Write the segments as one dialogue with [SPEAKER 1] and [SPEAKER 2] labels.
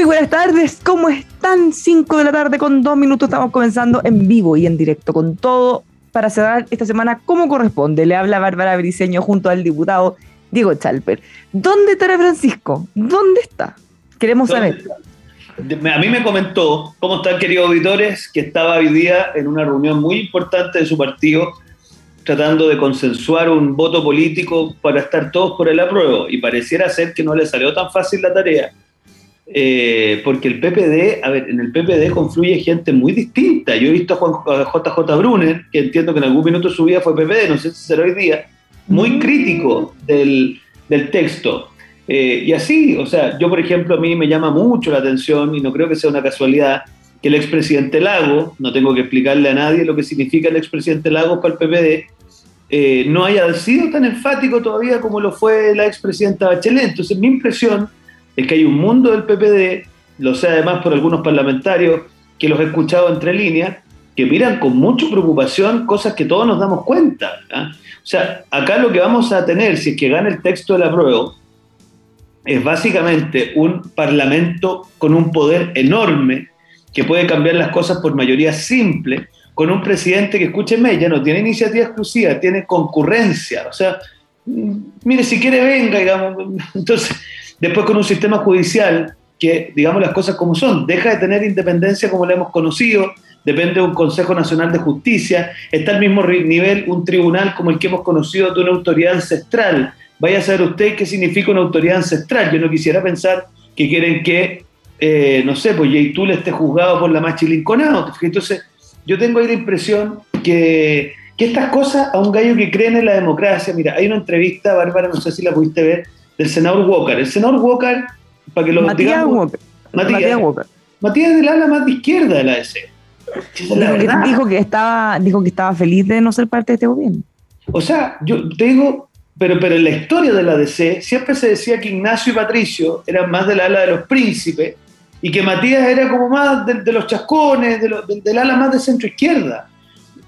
[SPEAKER 1] Muy buenas tardes, ¿cómo están? 5 de la tarde con dos minutos estamos comenzando en vivo y en directo con todo para cerrar esta semana como corresponde. Le habla Bárbara Briceño junto al diputado Diego Chalper. ¿Dónde estará Francisco? ¿Dónde está? Queremos saber.
[SPEAKER 2] A mí me comentó, ¿cómo están queridos auditores? Que estaba hoy día en una reunión muy importante de su partido tratando de consensuar un voto político para estar todos por el apruebo y pareciera ser que no le salió tan fácil la tarea eh, porque el PPD, a ver, en el PPD confluye gente muy distinta. Yo he visto a, Juan, JJ Brunner, que entiendo que en algún minuto de su vida fue PPD, no sé si será hoy día, muy crítico del, del texto. Eh, y así, o sea, yo por ejemplo, a mí me llama mucho la atención, y no creo que sea una casualidad, que el expresidente Lago, no tengo que explicarle a nadie lo que significa el expresidente Lago para el PPD, eh, no haya sido tan enfático todavía como lo fue la expresidenta Bachelet. Entonces, mi impresión es que hay un mundo del PPD, lo sé además por algunos parlamentarios que los he escuchado entre líneas, que miran con mucha preocupación cosas que todos nos damos cuenta. ¿ah? O sea, acá lo que vamos a tener, si es que gana el texto de la prueba, es básicamente un parlamento con un poder enorme que puede cambiar las cosas por mayoría simple, con un presidente que, escúcheme, ya no tiene iniciativa exclusiva, tiene concurrencia. O sea, mm, mire, si quiere venga, digamos. Entonces, Después con un sistema judicial que, digamos las cosas como son, deja de tener independencia como la hemos conocido, depende de un Consejo Nacional de Justicia, está al mismo nivel un tribunal como el que hemos conocido de una autoridad ancestral. Vaya a saber usted qué significa una autoridad ancestral. Yo no quisiera pensar que quieren que, eh, no sé, pues Yeitul esté juzgado por la Machi Linconado. Entonces, yo tengo ahí la impresión que, que estas cosas a un gallo que cree en la democracia, mira, hay una entrevista, Bárbara, no sé si la pudiste ver, del senador Walker. El senador Walker, para que lo
[SPEAKER 1] Matías Walker.
[SPEAKER 2] Matías, Walker. Matías del ala más de izquierda de la DC.
[SPEAKER 1] dijo, que, estaba, dijo que estaba feliz de no ser parte de este gobierno.
[SPEAKER 2] O sea, yo te digo, pero, pero en la historia de la DC siempre se decía que Ignacio y Patricio eran más del ala de los príncipes y que Matías era como más de, los chascones, del ala más de centro izquierda.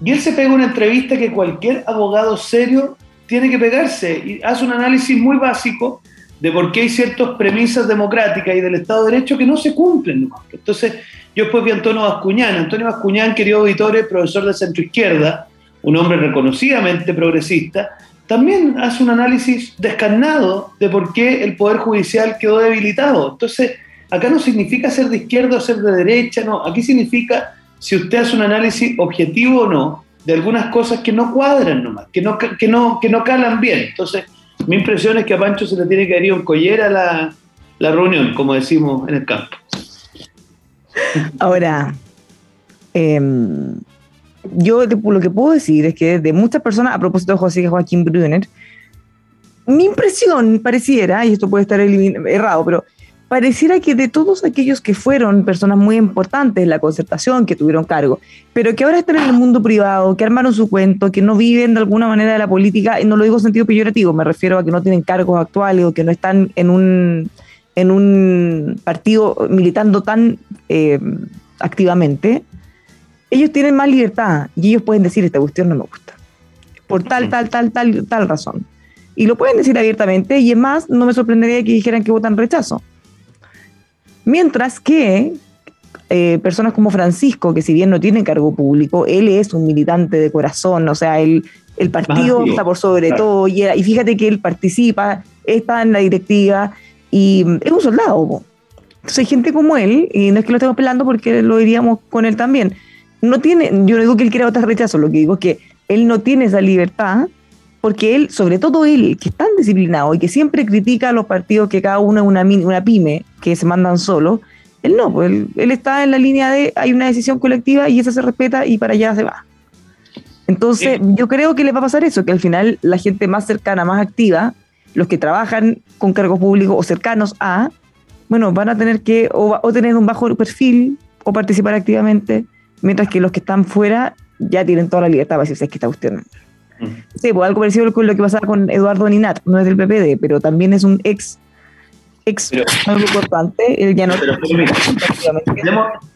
[SPEAKER 2] Y él se pega una entrevista que cualquier abogado serio tiene que pegarse y hace un análisis muy básico de por qué hay ciertas premisas democráticas y del Estado de Derecho que no se cumplen. Entonces, yo después vi a Antonio Bascuñán. Antonio Bascuñán, querido auditores, profesor de centro izquierda, un hombre reconocidamente progresista, también hace un análisis descarnado de por qué el Poder Judicial quedó debilitado. Entonces, acá no significa ser de izquierda o ser de derecha, no. Aquí significa si usted hace un análisis objetivo o no de algunas cosas que no cuadran nomás, que no, que no, que no calan bien. Entonces, mi impresión es que a Pancho se le tiene que ir un collera la, la reunión, como decimos en el campo.
[SPEAKER 1] Ahora, em, yo lo que puedo decir es que de muchas personas, a propósito de José Joaquín Brunner, mi impresión pareciera, y esto puede estar errado, pero pareciera que de todos aquellos que fueron personas muy importantes en la concertación, que tuvieron cargo, pero que ahora están en el mundo privado, que armaron su cuento, que no viven de alguna manera de la política, y no lo digo en sentido peyorativo, me refiero a que no tienen cargos actuales o que no están en un, en un partido militando tan eh, activamente, ellos tienen más libertad y ellos pueden decir, esta cuestión no me gusta, por tal, tal, tal, tal, tal razón. Y lo pueden decir abiertamente y es más, no me sorprendería que dijeran que votan rechazo Mientras que eh, personas como Francisco, que si bien no tiene cargo público, él es un militante de corazón, o sea, él, el partido está por sobre todo, y, y, fíjate que él participa, está en la directiva, y es un soldado. Entonces hay gente como él, y no es que lo estemos pelando porque lo diríamos con él también, no tiene, yo no digo que él quiera votar rechazo, lo que digo es que él no tiene esa libertad porque él, sobre todo él, que es tan disciplinado y que siempre critica a los partidos que cada uno es una, una pyme, que se mandan solos, él no, pues él, está en la línea de hay una decisión colectiva y esa se respeta y para allá se va. Entonces, yo creo que le va a pasar eso, que al final la gente más cercana, más activa, los que trabajan con cargos públicos o cercanos a, bueno, van a tener que o, o tener un bajo perfil o participar activamente, mientras que los que están fuera ya tienen toda la libertad para decir, es que está usted Sí, pues algo parecido con lo que pasaba con Eduardo Ninat, no es del PPD, pero también es un ex, ex algo importante, él ya no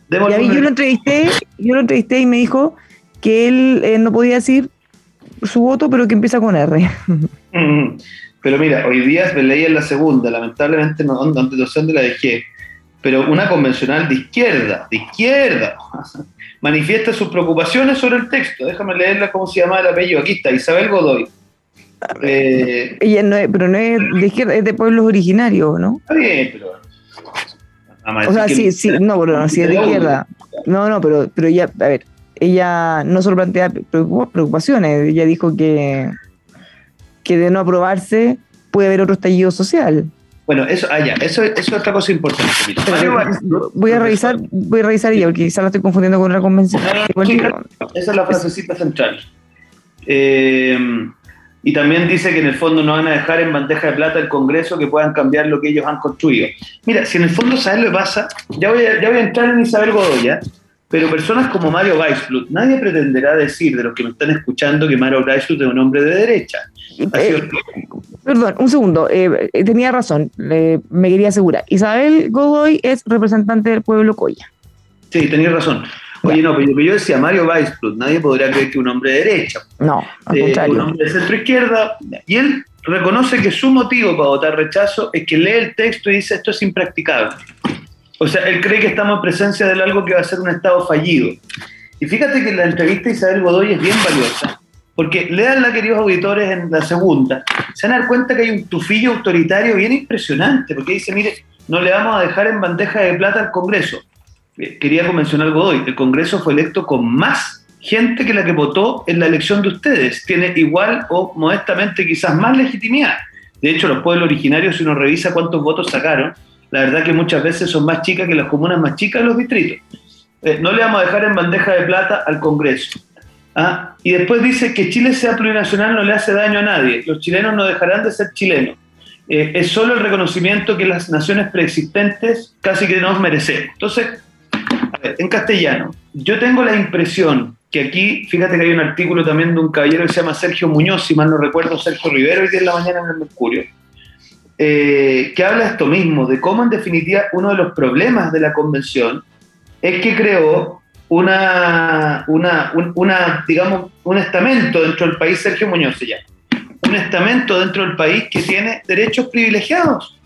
[SPEAKER 1] pero, y yo lo entrevisté, yo lo entrevisté y me dijo que él eh, no podía decir su voto, pero que empieza con R.
[SPEAKER 2] Pero mira, hoy día me leí en la segunda, lamentablemente no, sé dónde la dejé, pero una convencional de izquierda, de izquierda, manifiesta sus preocupaciones sobre el texto. Déjame leerla cómo se llama el apellido. Aquí está, Isabel Godoy.
[SPEAKER 1] Eh, Ella no es, pero no es de izquierda, es de pueblos originarios, ¿no?
[SPEAKER 2] Está bien, pero.
[SPEAKER 1] O sea, sí, sí, no, pero no, sí es de izquierda. No, no, pero, pero ella, a ver, ella no solo plantea preocupaciones, ella dijo que, que de no aprobarse puede haber otro estallido social.
[SPEAKER 2] Bueno, eso, ah, eso, eso es otra cosa importante.
[SPEAKER 1] voy a revisar, voy a revisar ya, porque quizás la estoy confundiendo con una convención.
[SPEAKER 2] esa es la frasecita central. Eh, y también dice que en el fondo no van a dejar en bandeja de plata el Congreso que puedan cambiar lo que ellos han construido. Mira, si en el fondo sabes lo que pasa, ya voy a, ya voy a entrar en Isabel Godoya, pero personas como Mario Weissblut, nadie pretenderá decir de los que me están escuchando que Mario Weissblut es un hombre de derecha.
[SPEAKER 1] Eh, perdón, un segundo, eh, tenía razón, me quería asegurar. Isabel Godoy es representante del pueblo Coya.
[SPEAKER 2] Sí, tenía razón. Oye, no, pero yo decía Mario Weissblut, nadie podría creer que un hombre de derecha.
[SPEAKER 1] No, al
[SPEAKER 2] eh, Un hombre de centro izquierda, y él reconoce que su motivo para votar rechazo es que lee el texto y dice esto es impracticable. O sea, él cree que estamos en presencia de algo que va a ser un Estado fallido. Y fíjate que la entrevista de Isabel Godoy es bien valiosa, porque leanla, queridos auditores, en la segunda, se van a dar cuenta que hay un tufillo autoritario bien impresionante, porque dice, mire, no le vamos a dejar en bandeja de plata al Congreso. Eh, quería mencionar Godoy, el Congreso fue electo con más gente que la que votó en la elección de ustedes. Tiene igual o modestamente quizás más legitimidad. De hecho, los pueblos originarios, si uno revisa cuántos votos sacaron, la verdad que muchas veces son más chicas que las comunas más chicas de los distritos. Eh, no le vamos a dejar en bandeja de plata al Congreso. ¿Ah? Y después dice que Chile sea plurinacional no le hace daño a nadie. Los chilenos no dejarán de ser chilenos. Eh, es solo el reconocimiento que las naciones preexistentes casi que nos merecemos. Entonces, a en castellano, yo tengo la impresión que aquí, fíjate que hay un artículo también de un caballero que se llama Sergio Muñoz, si mal no recuerdo, Sergio Rivero, hoy día en la mañana en el Mercurio, eh, que habla esto mismo, de cómo en definitiva uno de los problemas de la convención es que creó una, una, una, digamos, un estamento dentro del país, Sergio Muñoz se un estamento dentro del país que tiene derechos privilegiados,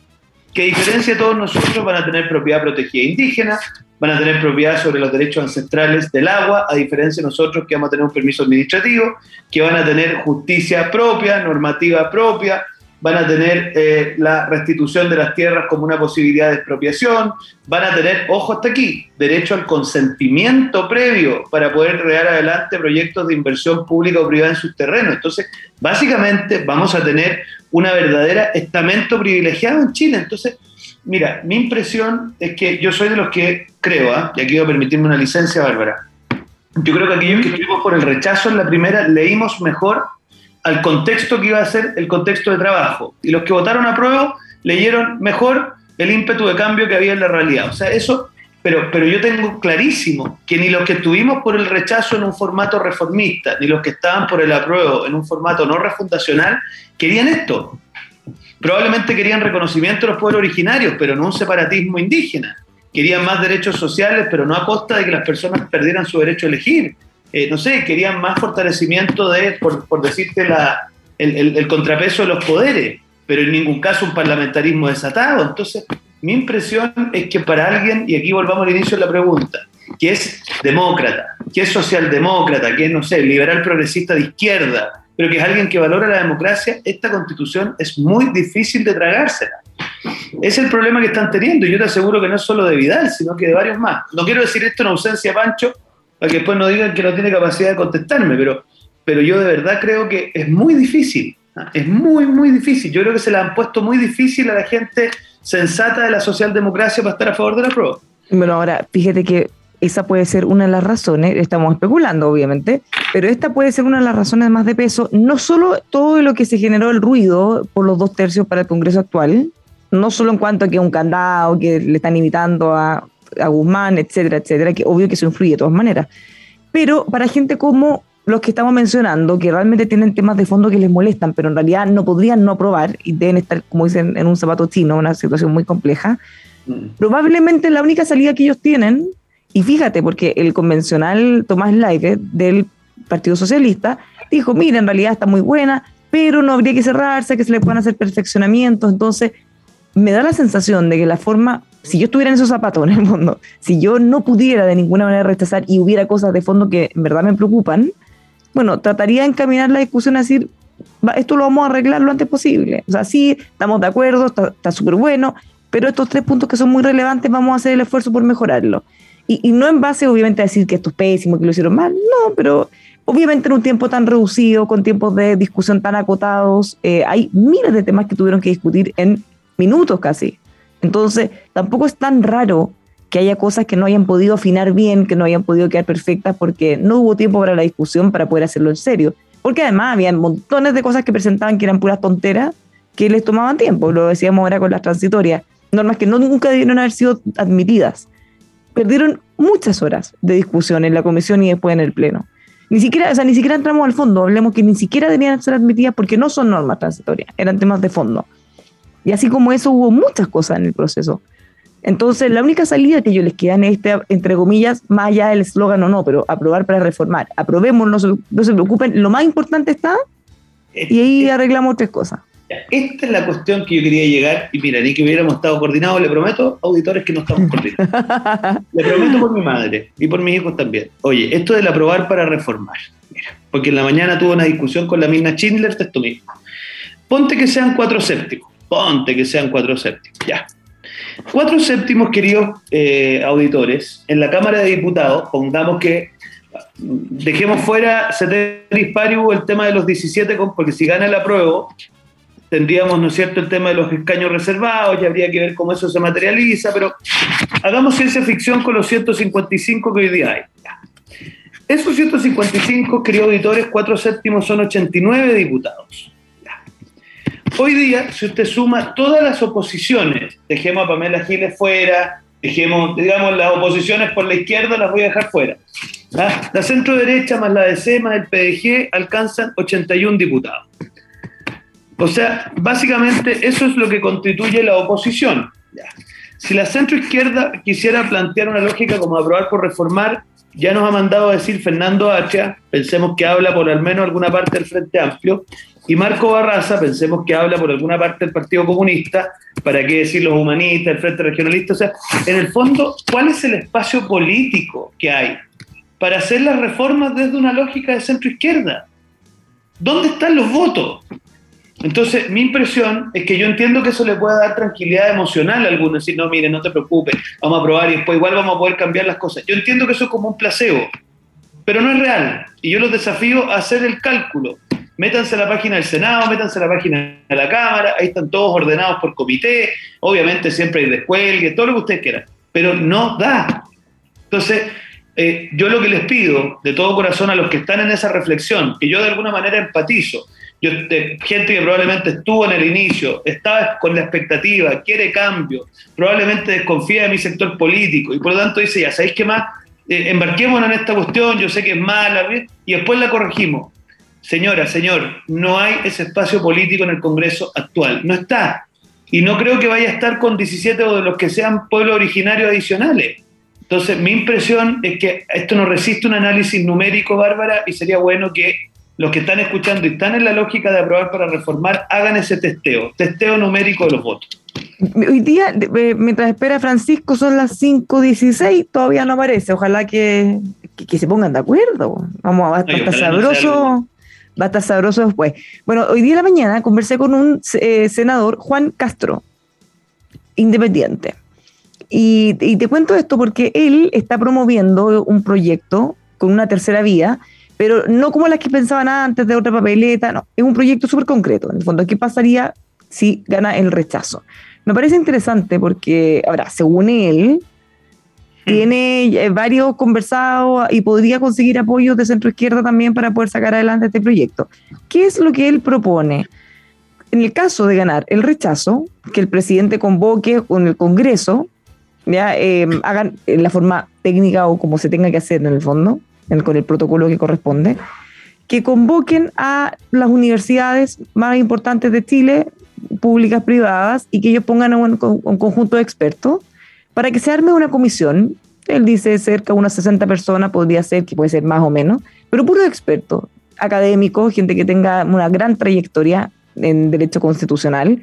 [SPEAKER 2] que a diferencia de todos nosotros van a tener propiedad protegida indígena, van a tener propiedad sobre los derechos ancestrales del agua, a diferencia de nosotros que vamos a tener un permiso administrativo, que van a tener justicia propia, normativa propia, van a tener eh, la restitución de las tierras como una posibilidad de expropiación, van a tener, ojo hasta aquí, derecho al consentimiento previo para poder crear adelante proyectos de inversión pública o privada en sus terrenos. Entonces, básicamente vamos a tener una verdadera estamento privilegiado en Chile. Entonces, mira, mi impresión es que yo soy de los que creo, ¿ah? y aquí voy a permitirme una licencia, Bárbara, yo creo que aquellos que estuvimos por el rechazo en la primera leímos mejor al contexto que iba a ser el contexto de trabajo. Y los que votaron a prueba leyeron mejor el ímpetu de cambio que había en la realidad. O sea, eso, pero, pero yo tengo clarísimo que ni los que estuvimos por el rechazo en un formato reformista, ni los que estaban por el apruebo en un formato no refundacional, querían esto. Probablemente querían reconocimiento de los pueblos originarios, pero no un separatismo indígena. Querían más derechos sociales, pero no a costa de que las personas perdieran su derecho a elegir eh, no sé, querían más fortalecimiento de, por, decirte, la, el, contrapeso de los poderes, pero en ningún caso un parlamentarismo desatado. Entonces, mi impresión es que para alguien, y aquí volvamos al inicio de la pregunta, que es demócrata, que es socialdemócrata, que es, no sé, liberal progresista de izquierda, pero que es alguien que valora la democracia, esta constitución es muy difícil de tragársela. Es el problema que están teniendo, y yo te aseguro que no es solo de Vidal, sino que de varios más. No quiero decir esto en ausencia Pancho, para que después no digan que no tiene capacidad de contestarme, pero, pero yo de verdad creo que es muy difícil, ¿ah? es muy, muy difícil. Yo creo que se la han puesto muy difícil a la gente sensata de la socialdemocracia para estar a favor de la prueba.
[SPEAKER 1] Bueno, ahora, fíjate que esa puede ser una de las razones, estamos especulando obviamente, pero esta puede ser una de las razones más de peso, no solo todo lo que se generó el ruido por los dos tercios para el Congreso actual, no solo en cuanto a que un candado, que le están invitando a, a Guzmán, etcétera, etcétera, que obvio que eso influye de todas maneras, pero para gente como los que estamos mencionando, que realmente tienen temas de fondo que les molestan, pero en realidad no podrían no aprobar y deben estar, como dicen, en un zapato chino, una situación muy compleja, mm. probablemente la única salida que ellos tienen y fíjate, porque el convencional Tomás Laive del Partido Socialista dijo, mira, en realidad está muy buena, pero no habría que cerrarse, que se le puedan hacer perfeccionamientos. Entonces, me da la sensación de que la forma, si yo estuviera en esos zapatos en el mundo, si yo no pudiera de ninguna manera rechazar y hubiera cosas de fondo que en verdad me preocupan, bueno, trataría de encaminar la discusión a decir, esto lo vamos a arreglar lo antes posible. O sea, sí, estamos de acuerdo, está súper bueno, pero estos tres puntos que son muy relevantes, vamos a hacer el esfuerzo por mejorarlo. Y, no en base, obviamente, a decir que esto es pésimo, que lo hicieron mal, no, pero obviamente en un tiempo tan reducido, con tiempos de discusión tan acotados, eh, hay miles de temas que tuvieron que discutir en minutos casi. Entonces, tampoco es tan raro que haya cosas que no hayan podido afinar bien, que no hayan podido quedar perfectas, porque no hubo tiempo para la discusión para poder hacerlo en serio. Porque además había montones de cosas que presentaban que eran puras tonteras, que les tomaban tiempo, lo decíamos ahora con las transitorias, normas que nunca debieron haber sido admitidas perdieron muchas horas de discusión en la comisión y después en el pleno. Ni siquiera, o sea, ni siquiera entramos al fondo, hablemos que ni siquiera debían ser admitidas porque no son normas transitorias, eran temas de fondo. Y así como eso hubo muchas cosas en el proceso. Entonces, la única salida que yo les queda en este, entre comillas, más allá del eslogan o no, pero aprobar para reformar, aprobemos, no se, no se preocupen, lo más importante está y ahí arreglamos tres cosas.
[SPEAKER 2] Esta es la cuestión que yo quería llegar, y mira, ni que hubiéramos estado coordinados, le prometo, auditores, que no estamos coordinados. le prometo por mi madre y por mis hijos también. Oye, esto del aprobar para reformar. Mira, porque en la mañana tuve una discusión con la misma Schindler de esto mismo. Ponte que sean cuatro séptimos. Ponte que sean cuatro séptimos. Ya. Cuatro séptimos, queridos eh, auditores, en la Cámara de Diputados, pongamos que dejemos fuera ceteris paribus el tema de los 17, porque si gana el apruebo, tendríamos, ¿no es cierto?, el tema de los escaños reservados, ya habría que ver cómo eso se materializa, pero hagamos ciencia ficción con los 155 que hoy día hay. Esos 155, queridos auditores, cuatro séptimos son 89 diputados. Hoy día, si usted suma todas las oposiciones, dejemos a Pamela Giles fuera, dejemos, digamos, las oposiciones por la izquierda las voy a dejar fuera. La centro derecha más la DC más el PDG alcanzan 81 diputados. O sea, básicamente eso es lo que constituye la oposición. Si la centroizquierda quisiera plantear una lógica como aprobar por reformar, ya nos ha mandado a decir Fernando Hacha, pensemos que habla por al menos alguna parte del Frente Amplio, y Marco Barraza, pensemos que habla por alguna parte del Partido Comunista, para qué decir los humanistas, el Frente Regionalista, o sea, en el fondo, ¿cuál es el espacio político que hay para hacer las reformas desde una lógica de centroizquierda? ¿Dónde están los votos? Entonces, mi impresión es que yo entiendo que eso le puede dar tranquilidad emocional a algunos, decir, no, mire, no te preocupes, vamos a probar y después igual vamos a poder cambiar las cosas. Yo entiendo que eso es como un placebo, pero no es real. Y yo los desafío a hacer el cálculo. Métanse a la página del Senado, métanse a la página de la Cámara, ahí están todos ordenados por comité, obviamente siempre hay descuelgue, todo lo que ustedes quieran, pero no da. Entonces, eh, yo lo que les pido de todo corazón a los que están en esa reflexión, que yo de alguna manera empatizo, yo, gente que probablemente estuvo en el inicio, estaba con la expectativa, quiere cambio, probablemente desconfía de mi sector político y por lo tanto dice, ya sabéis qué más, eh, embarquémonos en esta cuestión, yo sé que es mala, y después la corregimos. Señora, señor, no hay ese espacio político en el Congreso actual, no está. Y no creo que vaya a estar con 17 o de los que sean pueblos originarios adicionales. Entonces, mi impresión es que esto no resiste un análisis numérico, Bárbara, y sería bueno que los que están escuchando y están en la lógica de aprobar para reformar, hagan ese testeo, testeo numérico de los votos.
[SPEAKER 1] Hoy día, eh, mientras espera Francisco, son las 5.16, todavía no aparece. Ojalá que, que, se pongan de acuerdo. Vamos, va, a estar sabroso. va a estar sabroso después. Bueno, hoy día de la mañana conversé con un eh, senador, Juan Castro, independiente. Y, y, te cuento esto porque él está promoviendo un proyecto con una tercera vía pero no como las que pensaban antes de otra papeleta, no, es un proyecto súper concreto. En el fondo, ¿qué pasaría si gana el rechazo? Me parece interesante porque, ahora, según él, hmm. tiene eh, varios conversados y podría conseguir apoyo de centro izquierda también para poder sacar adelante este proyecto. ¿Qué es lo que él propone? En el caso de ganar el rechazo, que el presidente convoque con el Congreso, ya eh, hagan en la forma técnica o como se tenga que hacer en el fondo, con el protocolo que corresponde, que convoquen a las universidades más importantes de Chile, públicas, privadas, y que ellos pongan un, un conjunto de expertos para que se arme una comisión. Él dice cerca de unas 60 personas, podría ser, que puede ser más o menos, pero puros expertos, académicos, gente que tenga una gran trayectoria en derecho constitucional,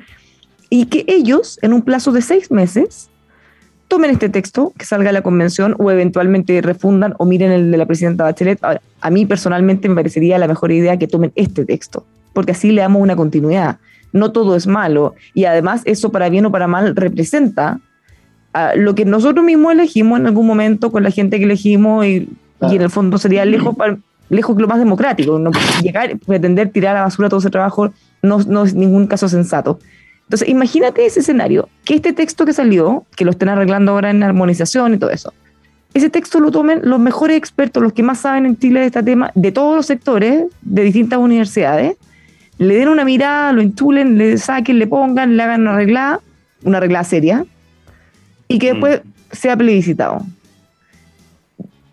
[SPEAKER 1] y que ellos, en un plazo de seis meses, tomen este texto, que salga a la convención o eventualmente refundan o miren el de la presidenta Bachelet. a mí personalmente me parecería la mejor idea que tomen este texto, porque así le damos una continuidad. No todo es malo y además eso para bien o para mal representa lo que nosotros mismos elegimos en algún momento con la gente que elegimos y, en el fondo sería lejos, lejos lo más democrático. No llegar, pretender tirar a la basura todo ese trabajo no, no es ningún caso sensato. Entonces, imagínate ese escenario, que este texto que salió, que lo estén arreglando ahora en armonización y todo eso, ese texto lo tomen los mejores expertos, los que más saben en Chile de este tema, de todos los sectores, de distintas universidades, le den una mirada, lo enchulen, le saquen, le pongan, le hagan una arreglada, una arreglada seria, y que después mm. sea plebiscitado.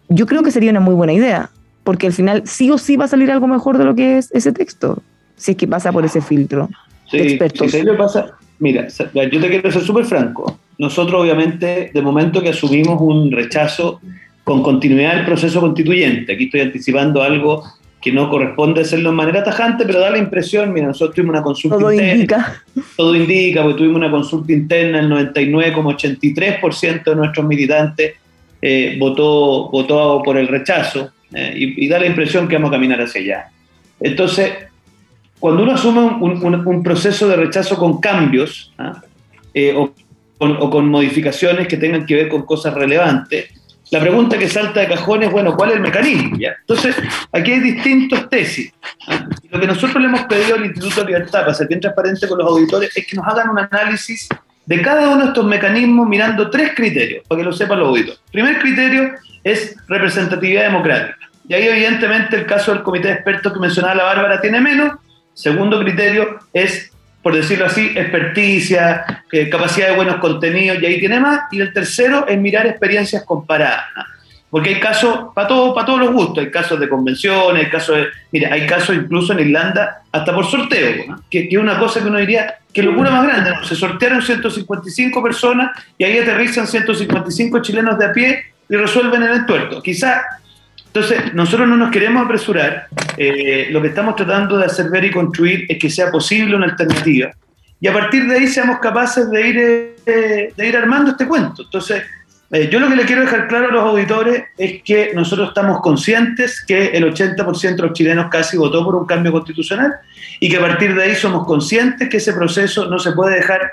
[SPEAKER 1] Yo creo que sería una muy buena idea, porque al final sí o sí va a salir algo mejor de lo que es ese texto, si es que pasa por ese filtro.
[SPEAKER 2] Sí, pasa, mira, yo te quiero ser súper franco. Nosotros, obviamente, de momento que asumimos un rechazo con continuidad del proceso constituyente, aquí estoy anticipando algo que no corresponde hacerlo de manera tajante, pero da la impresión, mira, nosotros tuvimos una consulta
[SPEAKER 1] todo
[SPEAKER 2] interna.
[SPEAKER 1] Indica.
[SPEAKER 2] Todo indica, porque tuvimos una consulta interna, el 99,83% de nuestros militantes eh, votó, votó por el rechazo, eh, y, y, da la impresión que vamos a caminar hacia allá. Entonces, cuando uno asume un, proceso de rechazo con cambios ¿ah? eh, o, con, modificaciones que tengan que ver con cosas relevantes, la pregunta que salta de cajón es, bueno, ¿cuál es el mecanismo? ¿Ya? Entonces, aquí hay distintos tesis. ¿ah? Lo que nosotros le hemos pedido al Instituto de Libertad, para ser bien transparente con los auditores, es que nos hagan un análisis de cada uno de estos mecanismos mirando tres criterios, para que lo sepan los auditores. El primer criterio es representatividad democrática. Y ahí evidentemente el caso del comité de expertos que mencionaba la Bárbara tiene menos, Segundo criterio es, por decirlo así, experticia, eh, capacidad de buenos contenidos, y ahí tiene más. Y el tercero es mirar experiencias comparadas. Porque hay casos, para todo, para todos los gustos, hay casos de convenciones, hay casos de, mira, hay casos incluso en Irlanda hasta por sorteo, que, es una cosa que uno diría, que locura más grande, se sortearon 155 personas y ahí aterrizan 155 chilenos de a pie y resuelven el entuerto. Quizá entonces, nosotros no nos queremos apresurar. Eh, lo que estamos tratando de hacer ver y construir es que sea posible una alternativa. Y a partir de ahí seamos capaces de ir, eh, de ir armando este cuento. Entonces, eh, yo lo que le quiero dejar claro a los auditores es que nosotros estamos conscientes que el 80% de los chilenos casi votó por un cambio constitucional y que a partir de ahí somos conscientes que ese proceso no se puede dejar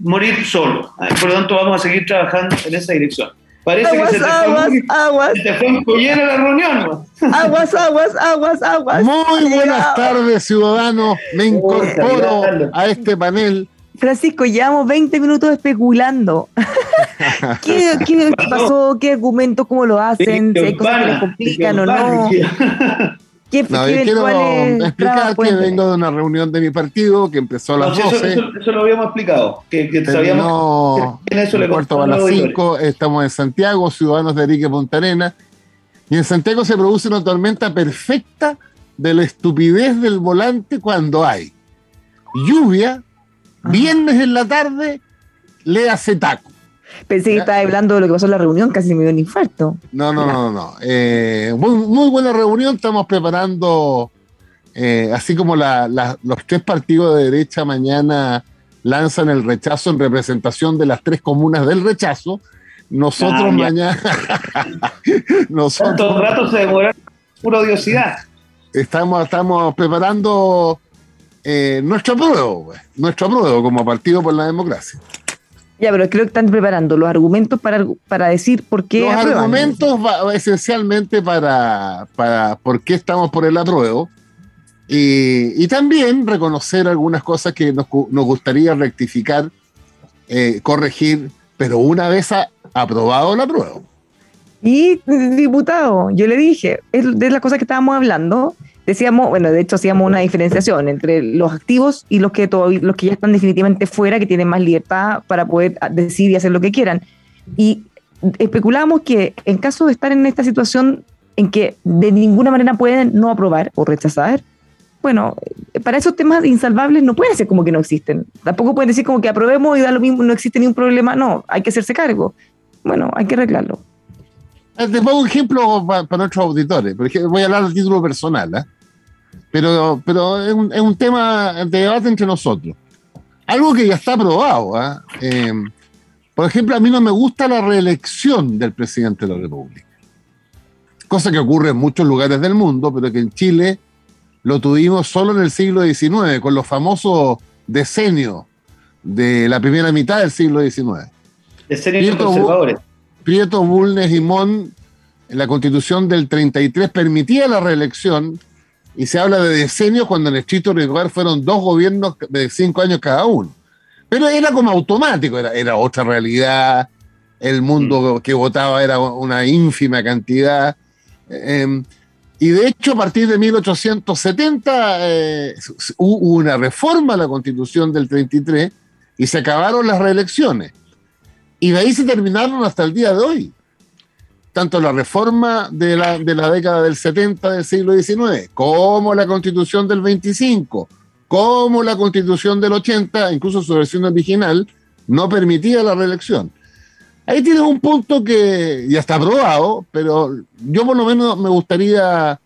[SPEAKER 2] morir solo. Por lo tanto, vamos a seguir trabajando en esa dirección. Parece
[SPEAKER 1] aguas,
[SPEAKER 2] que se te
[SPEAKER 1] aguas,
[SPEAKER 2] fue,
[SPEAKER 1] aguas.
[SPEAKER 2] Se te fue un la reunión.
[SPEAKER 1] Aguas, aguas, aguas, aguas.
[SPEAKER 3] Muy buenas tardes, ciudadanos. Me incorporo a este panel.
[SPEAKER 1] Francisco, llevamos 20 minutos especulando. ¿Qué, ¿Qué, pasó? ¿Qué argumentos? ¿Cómo lo hacen? Si hay cosas que les complican o no.
[SPEAKER 3] ¿Qué, no, qué quiero explicar que vengo de una reunión de mi partido que empezó a las no, 12.
[SPEAKER 2] Eso, eso, lo habíamos explicado. Que, que sabíamos
[SPEAKER 3] que en eso le cuarto a las 5. Estamos en Santiago, ciudadanos de Arique Punta Arena. Y en Santiago se produce una tormenta perfecta de la estupidez del volante cuando hay lluvia, viernes en la tarde, le hace taco.
[SPEAKER 1] Pensé que estaba hablando de lo que pasó en la reunión, casi me dio un infarto.
[SPEAKER 3] No, no, no, no. Eh, muy, buena reunión, estamos preparando eh, así como los tres partidos de derecha mañana lanzan el rechazo en representación de las tres comunas del rechazo, nosotros ah, mañana.
[SPEAKER 2] nosotros. rato se demora pura odiosidad.
[SPEAKER 3] Estamos, estamos preparando eh, nuestro apruebo, pues, nuestro apruebo como Partido por la Democracia.
[SPEAKER 1] Ya, pero creo que están preparando los argumentos para, para decir por qué.
[SPEAKER 3] Los argumentos esencialmente para, para por qué estamos por el apruebo. Y, también reconocer algunas cosas que nos, gustaría rectificar, eh, corregir, pero una vez aprobado el apruebo.
[SPEAKER 1] Y, diputado, yo le dije, es de las cosas que estábamos hablando, decíamos, bueno, de hecho hacíamos una diferenciación entre los activos y los que, los que ya están definitivamente fuera, que tienen más libertad para poder decidir y hacer lo que quieran. Y especulamos que en caso de estar en esta situación en que de ninguna manera pueden no aprobar o rechazar, bueno, para esos temas insalvables no puede ser como que no existen. Tampoco pueden decir como que aprobemos y da lo mismo, no existe ningún problema. No, hay que hacerse cargo. Bueno, hay que arreglarlo.
[SPEAKER 3] Eh, te pongo un ejemplo para, nuestros auditores. voy a hablar a título personal, ¿eh? pero, pero es, un, tema de debate entre nosotros. Algo que ya está aprobado. ¿eh? Em, por ejemplo, a mí no me gusta la reelección del presidente de la República. Cosa que ocurre en muchos lugares del mundo, pero que en Chile lo tuvimos solo en el siglo XIX, con los famosos decenios de la primera mitad del siglo XIX.
[SPEAKER 2] Decenios conservadores.
[SPEAKER 3] Prieto, Bulnes y Mon, en la constitución del 33 permitía la reelección y se habla de decenios cuando en el estricto rigor fueron dos gobiernos de cinco años cada uno. Pero era como automático, era, era otra realidad, el mundo mm. que votaba era una ínfima cantidad. Em, y de hecho, a partir de 1870 eh, hubo una reforma a la constitución del 33 y se acabaron las reelecciones. Y de ahí se terminaron hasta el día de hoy. Tanto la reforma de la, de la década del 70 del siglo XIX, como la constitución del 25, como la constitución del 80, incluso su versión original, no permitía la reelección. Ahí tienes un punto que ya está aprobado, pero yo por lo menos me gustaría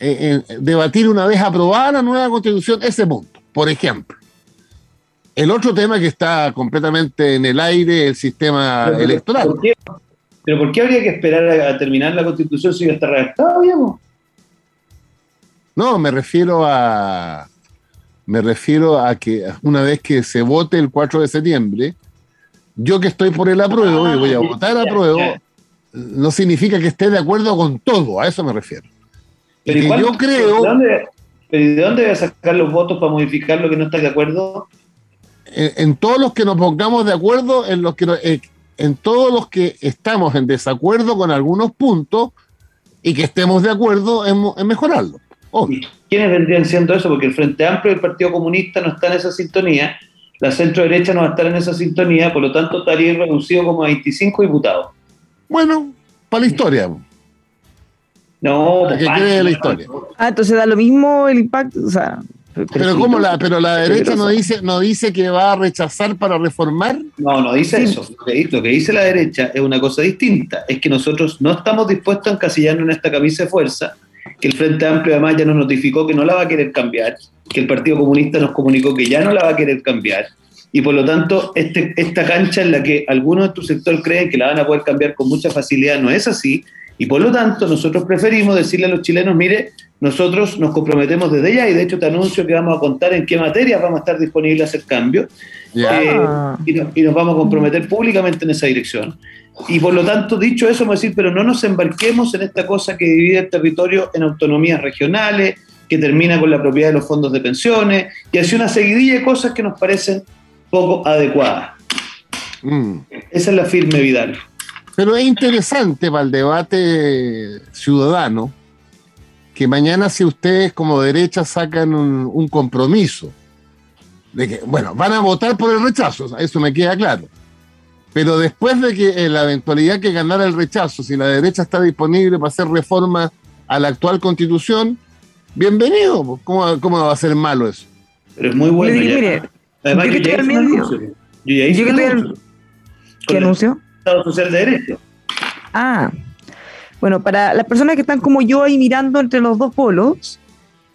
[SPEAKER 3] eh, eh, debatir una vez aprobada la nueva constitución ese punto, por ejemplo. El otro tema que está completamente en el aire, el sistema electoral.
[SPEAKER 2] ¿Pero por qué habría que esperar a, terminar la constitución si ya está redactado, digamos?
[SPEAKER 3] No, me refiero a. Me refiero a que una vez que se vote el 4 de septiembre, yo que estoy por el apruebo y voy a ah, votar apruebo, no significa que esté de acuerdo con todo, a eso me refiero.
[SPEAKER 2] Pero yo creo. ¿de dónde voy a sacar los votos para modificar lo que no está de acuerdo?
[SPEAKER 3] En, todos los que nos pongamos de acuerdo, en, los que, eh, en todos los que estamos en desacuerdo con algunos puntos y que estemos de acuerdo en, mejorarlo.
[SPEAKER 2] ¿Quiénes vendrían siendo eso? Porque el Frente Amplio y el Partido Comunista no están en esa sintonía, la centro derecha no va a estar en esa sintonía, por lo tanto estaría reducido como a 25 diputados.
[SPEAKER 3] Bueno, para la historia.
[SPEAKER 2] No,
[SPEAKER 3] para que quede la historia.
[SPEAKER 1] Ah, entonces da lo mismo el impacto, o sea,
[SPEAKER 3] pero, ¿cómo la, pero la derecha no dice, no dice que va a rechazar para reformar.
[SPEAKER 2] No, no dice eso. Lo que dice la derecha es una cosa distinta. Es que nosotros no estamos dispuestos a encasillarnos en esta camisa de fuerza, que el Frente Amplio además ya nos notificó que no la va a querer cambiar, que el Partido Comunista nos comunicó que ya no la va a querer cambiar. Y por lo tanto, este, esta cancha en la que algunos de tu sector creen que la van a poder cambiar con mucha facilidad no es así. Y por lo tanto, nosotros preferimos decirle a los chilenos, mire, nosotros nos comprometemos desde ya y de hecho te anuncio que vamos a contar en qué materias vamos a estar disponibles a hacer cambios eh, y, nos vamos a comprometer públicamente en esa dirección. Y por lo tanto, dicho eso, vamos a decir, pero no nos embarquemos en esta cosa que divide el territorio en autonomías regionales, que termina con la propiedad de los fondos de pensiones, y así una seguidilla de cosas que nos parecen poco adecuadas. Mm. Esa es la firme Vidal.
[SPEAKER 3] Pero es interesante para el debate ciudadano que mañana si ustedes como derecha sacan un, compromiso de que, bueno, van a votar por el rechazo, eso me queda claro. Pero después de que en la eventualidad que ganara el rechazo, si la derecha está disponible para hacer reforma a la actual constitución, bienvenido. ¿Cómo, cómo va a ser malo eso?
[SPEAKER 2] Pero es muy bueno. mire, Además,
[SPEAKER 1] yo que estoy medio. ¿Qué anuncio?
[SPEAKER 2] Estado Social de Derecho.
[SPEAKER 1] Ah, bueno, para las personas que están como yo ahí mirando entre los dos polos,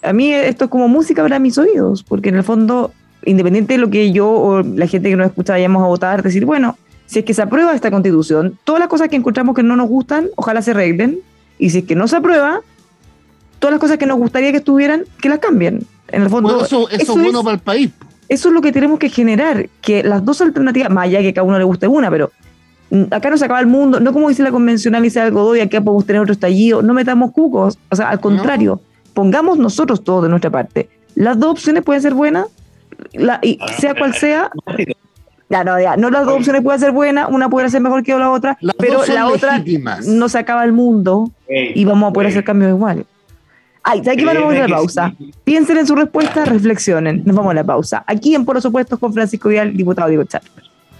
[SPEAKER 1] a mí esto es como música para mis oídos, porque en el fondo, independiente de lo que yo o la gente que nos escucha vayamos a votar, decir, bueno, si es que se aprueba esta constitución, todas las cosas que encontramos que no nos gustan, ojalá se arreglen, y si es que no se aprueba, todas las cosas que nos gustaría que estuvieran, que las cambien. En el fondo,
[SPEAKER 3] eso, es bueno para el país.
[SPEAKER 1] Eso es lo que tenemos que generar, que las dos alternativas, más allá que cada uno le guste una, pero acá no se acaba el mundo, no como dice la convencional y algo y acá podemos tener otro estallido, no metamos cucos, o sea, al contrario, pongamos nosotros todo de nuestra parte. Las dos opciones pueden ser buenas, y ah, sea cual sea, ya, no, ya, no las dos opciones pueden ser buenas, una puede ser mejor que la otra, pero la otra no se acaba el mundo y vamos a poder hacer cambios iguales. Ay, aquí vamos a la pausa. Piensen en su respuesta, reflexionen. Nos vamos a la pausa. Aquí en Por los Opuestos con Francisco Vidal, diputado Diego Charper.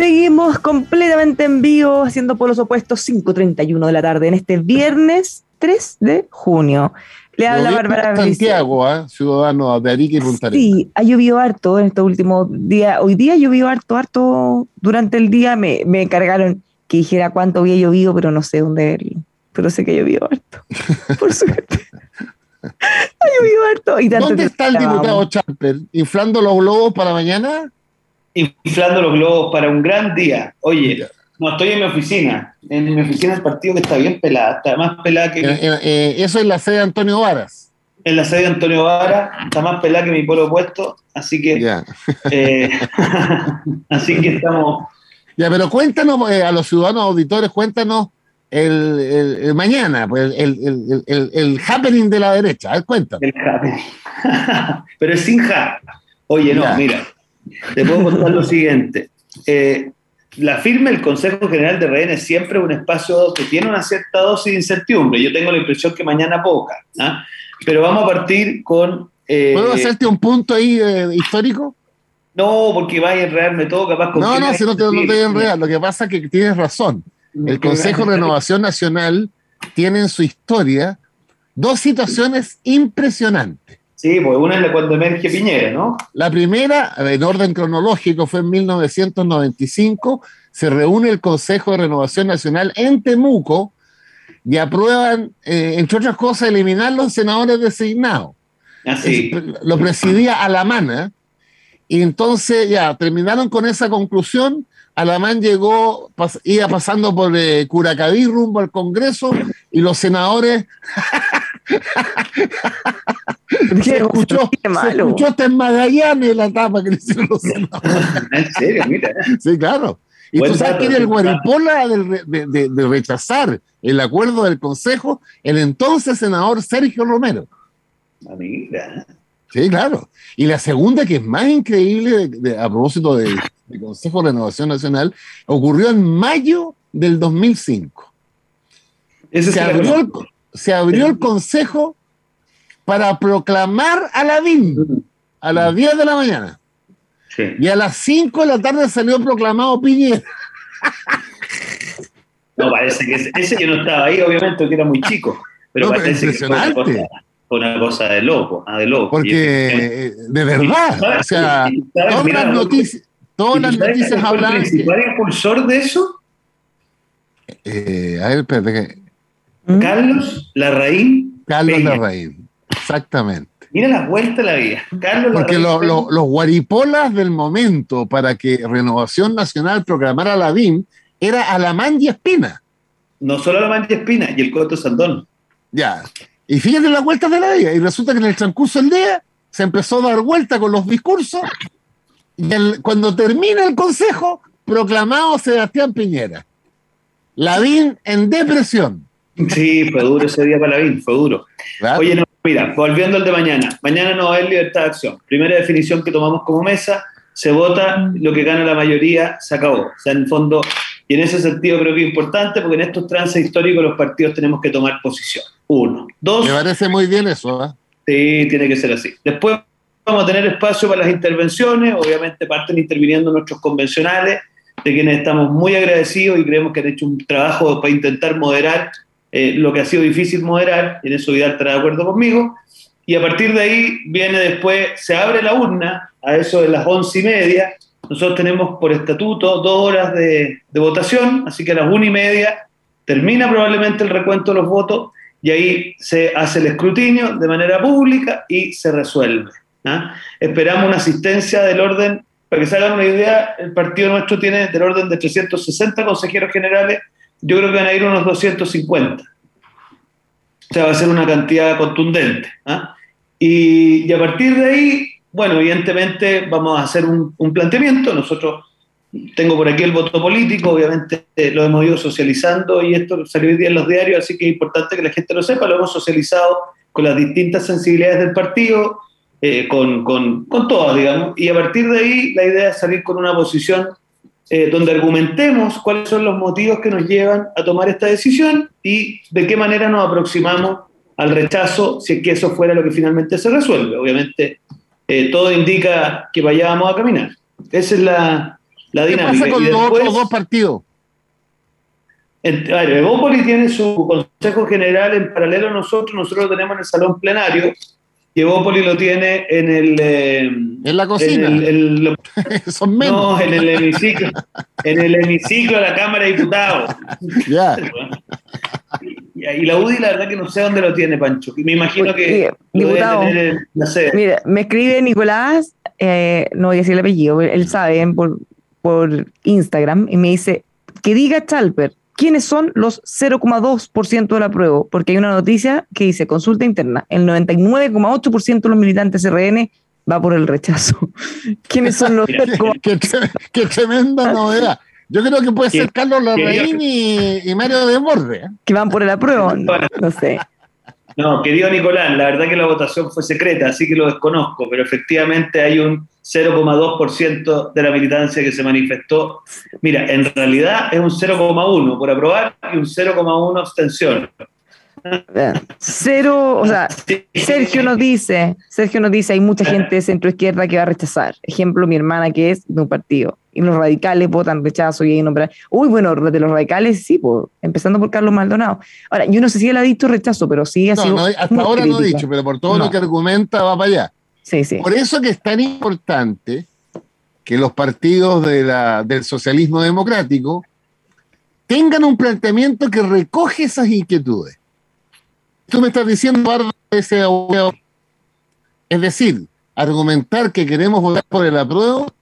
[SPEAKER 1] Seguimos completamente en vivo, haciendo por los opuestos 5.31 de la tarde en este viernes 3 de junio.
[SPEAKER 3] Le habla Bárbara Santiago, ¿eh? ciudadano de Arica y Punta
[SPEAKER 1] Sí, ha llovido harto en estos últimos días. Hoy día llovido harto, harto. Durante el día me, me encargaron que dijera cuánto había llovido, pero no sé dónde verlo. Pero sé que ha llovido harto. Por suerte. ha llovido harto. Y
[SPEAKER 3] ¿Dónde está el diputado Champer? ¿Inflando los globos para mañana?
[SPEAKER 2] Inflando los globos para un gran día. Oye, no estoy en mi oficina. En mi oficina el partido que está bien pelada, está más pelada que.
[SPEAKER 3] Eh, eh, eh, eso es la sede de Antonio Varas.
[SPEAKER 2] En la sede de Antonio Varas, está más pelada que mi polo opuesto, así que. así que estamos.
[SPEAKER 3] Ya, pero cuéntanos a los ciudadanos auditores, cuéntanos el, mañana, pues el, el, happening de la derecha. A ver, cuéntanos. El happening.
[SPEAKER 2] pero es sin ja. Oye, no, mira. Te puedo contar lo siguiente. Eh, la firma del Consejo General de Rehén es siempre un espacio que tiene una cierta dosis de incertidumbre. Yo tengo la impresión que mañana poca. ¿ah? Pero vamos a partir con...
[SPEAKER 3] Eh, ¿Puedo hacerte un punto ahí eh, histórico?
[SPEAKER 2] No, porque va a enredarme todo capaz
[SPEAKER 3] con... No, no, si no te, no te voy a enredar. Lo que pasa es que tienes razón. El Consejo de Renovación Nacional tiene en su historia dos situaciones impresionantes.
[SPEAKER 2] Sí, pues una es la cuando emerge Piñera, ¿no?
[SPEAKER 3] La primera, en orden cronológico, fue en 1995. Se reúne el Consejo de Renovación Nacional en Temuco y aprueban, eh, entre otras cosas, eliminar los senadores designados.
[SPEAKER 2] Así.
[SPEAKER 3] Lo presidía Alamana. Y entonces ya terminaron con esa conclusión. Alamán llegó, iba pasando por eh, Curacaví rumbo al Congreso y los senadores se escuchó, se escuchó hasta en Magallanes la tapa que le hicieron los senadores.
[SPEAKER 2] ¿En serio? Mira.
[SPEAKER 3] Sí, claro. Y tú sabes que el guaripola de, de, rechazar el acuerdo del Consejo, el entonces senador Sergio Romero.
[SPEAKER 2] Ah, mira.
[SPEAKER 3] Sí, claro. Y la segunda, que es más increíble a propósito del Consejo de Renovación Nacional, ocurrió en mayo del 2005. se, abrió el, se abrió el Consejo para proclamar a la DIN a las 10 de la mañana. Y a las 5 de la tarde salió proclamado Piñera.
[SPEAKER 2] No, parece que ese, que no estaba ahí, obviamente, que era muy chico. Pero parece que fue una, cosa, de loco, ah, de loco.
[SPEAKER 3] Porque, de verdad, o sea, todas las noticias, todas las noticias hablan.
[SPEAKER 2] ¿El principal impulsor de eso?
[SPEAKER 3] Eh, a ver, espérate.
[SPEAKER 2] Carlos Larraín.
[SPEAKER 3] Carlos Larraín. Exactamente.
[SPEAKER 2] Mira la vuelta de la vida.
[SPEAKER 3] Carlos Porque los guaripolas del momento para que Renovación Nacional proclamara la BIM era Alamán y Espina.
[SPEAKER 2] No solo Alamán y Espina, y el Coto Sandón.
[SPEAKER 3] Ya. Y fíjate las vueltas de la vida. Y resulta que en el transcurso del día se empezó a dar vuelta con los discursos. Y cuando termina el consejo, proclamado Sebastián Piñera. Lavín en depresión.
[SPEAKER 2] Sí, fue duro ese día para Lavín, fue duro. Oye, no, mira, volviendo al de mañana. Mañana no va a haber libertad de acción. Primera definición que tomamos como mesa, se vota, lo que gana la mayoría se acabó. O sea, en el fondo, y en ese sentido creo que es importante porque en estos trances históricos los partidos tenemos que tomar posición. Uno. Dos.
[SPEAKER 3] Me parece muy bien eso, ¿eh?
[SPEAKER 2] Sí, tiene que ser así. Después vamos a tener espacio para las intervenciones, obviamente parten interviniendo nuestros convencionales, de quienes estamos muy agradecidos y creemos que han hecho un trabajo para intentar moderar eh, lo que ha sido difícil moderar, en eso Vidal estará de acuerdo conmigo, y a partir de ahí viene después, se abre la urna a eso de las once y media, nosotros tenemos por estatuto dos horas de, de votación, así que a las una y media termina probablemente el recuento de los votos y ahí se hace el escrutinio de manera pública y se resuelve. ¿ah? Esperamos una asistencia del orden, para que se hagan una idea, el partido nuestro tiene del orden de 360 consejeros generales, yo creo que van a ir unos 250. O sea, va a ser una cantidad contundente. ¿ah? Y, a partir de ahí, bueno, evidentemente vamos a hacer un, un planteamiento. Nosotros tengo por aquí el voto político, obviamente lo hemos ido socializando y esto salió hoy día en los diarios, así que es importante que la gente lo sepa, lo hemos socializado con las distintas sensibilidades del partido, eh, con, con, con todas, digamos, y a partir de ahí la idea es salir con una posición eh, donde argumentemos cuáles son los motivos que nos llevan a tomar esta decisión y de qué manera nos aproximamos al rechazo si es que eso fuera lo que finalmente se resuelve. Obviamente, eh, todo indica que vayamos a caminar. Esa es la, la dinámica.
[SPEAKER 3] ¿Qué pasa con los otros dos partidos?
[SPEAKER 2] Evópolis tiene su consejo general en paralelo a nosotros, nosotros lo tenemos en el salón plenario, y Evópolis lo tiene en el... Eh,
[SPEAKER 3] en la cocina.
[SPEAKER 2] Son menos. No, en el hemiciclo, en el hemiciclo de la Cámara de Diputados. Ya. Y, la UDI, la verdad que no sé dónde lo tiene, Pancho. Me imagino que...
[SPEAKER 1] Diputado, mira, me escribe Nicolás, eh, no voy a decir el apellido, él sabe, por, por Instagram y me dice que diga Chalper quiénes son los 0,2% de la prueba, porque hay una noticia que dice consulta interna, el 99,8% de los militantes RN va por el rechazo. ¿Quiénes son los
[SPEAKER 3] qué, qué, tremenda novedad. Yo creo que puede ser Carlos Larraín y, y, Mario Desborde. ¿eh?
[SPEAKER 1] Que van por el apruebo, no sé.
[SPEAKER 2] No, querido Nicolás, la verdad que la votación fue secreta, así que lo desconozco, pero efectivamente hay un 0,2% de la militancia que se manifestó. Mira, en realidad es un 0,1 por aprobar y un 0,1 abstención.
[SPEAKER 1] Cero, o sea, Sergio nos dice, Sergio nos dice, hay mucha gente de centro izquierda que va a rechazar. Ejemplo, mi hermana que es de un partido. Y los radicales votan rechazo y hay nombrar. Uy, bueno, de los radicales sí, pues, empezando por Carlos Maldonado. Ahora, yo no sé si él ha dicho rechazo, pero sí ha sido.
[SPEAKER 3] hasta ahora no ha dicho, pero por todo lo que argumenta va para allá.
[SPEAKER 1] Sí, sí.
[SPEAKER 3] Por eso que es tan importante que los partidos de la, del socialismo democrático tengan un planteamiento que recoge esas inquietudes tú me estás diciendo, ese es decir, argumentar que queremos votar por el apruebo,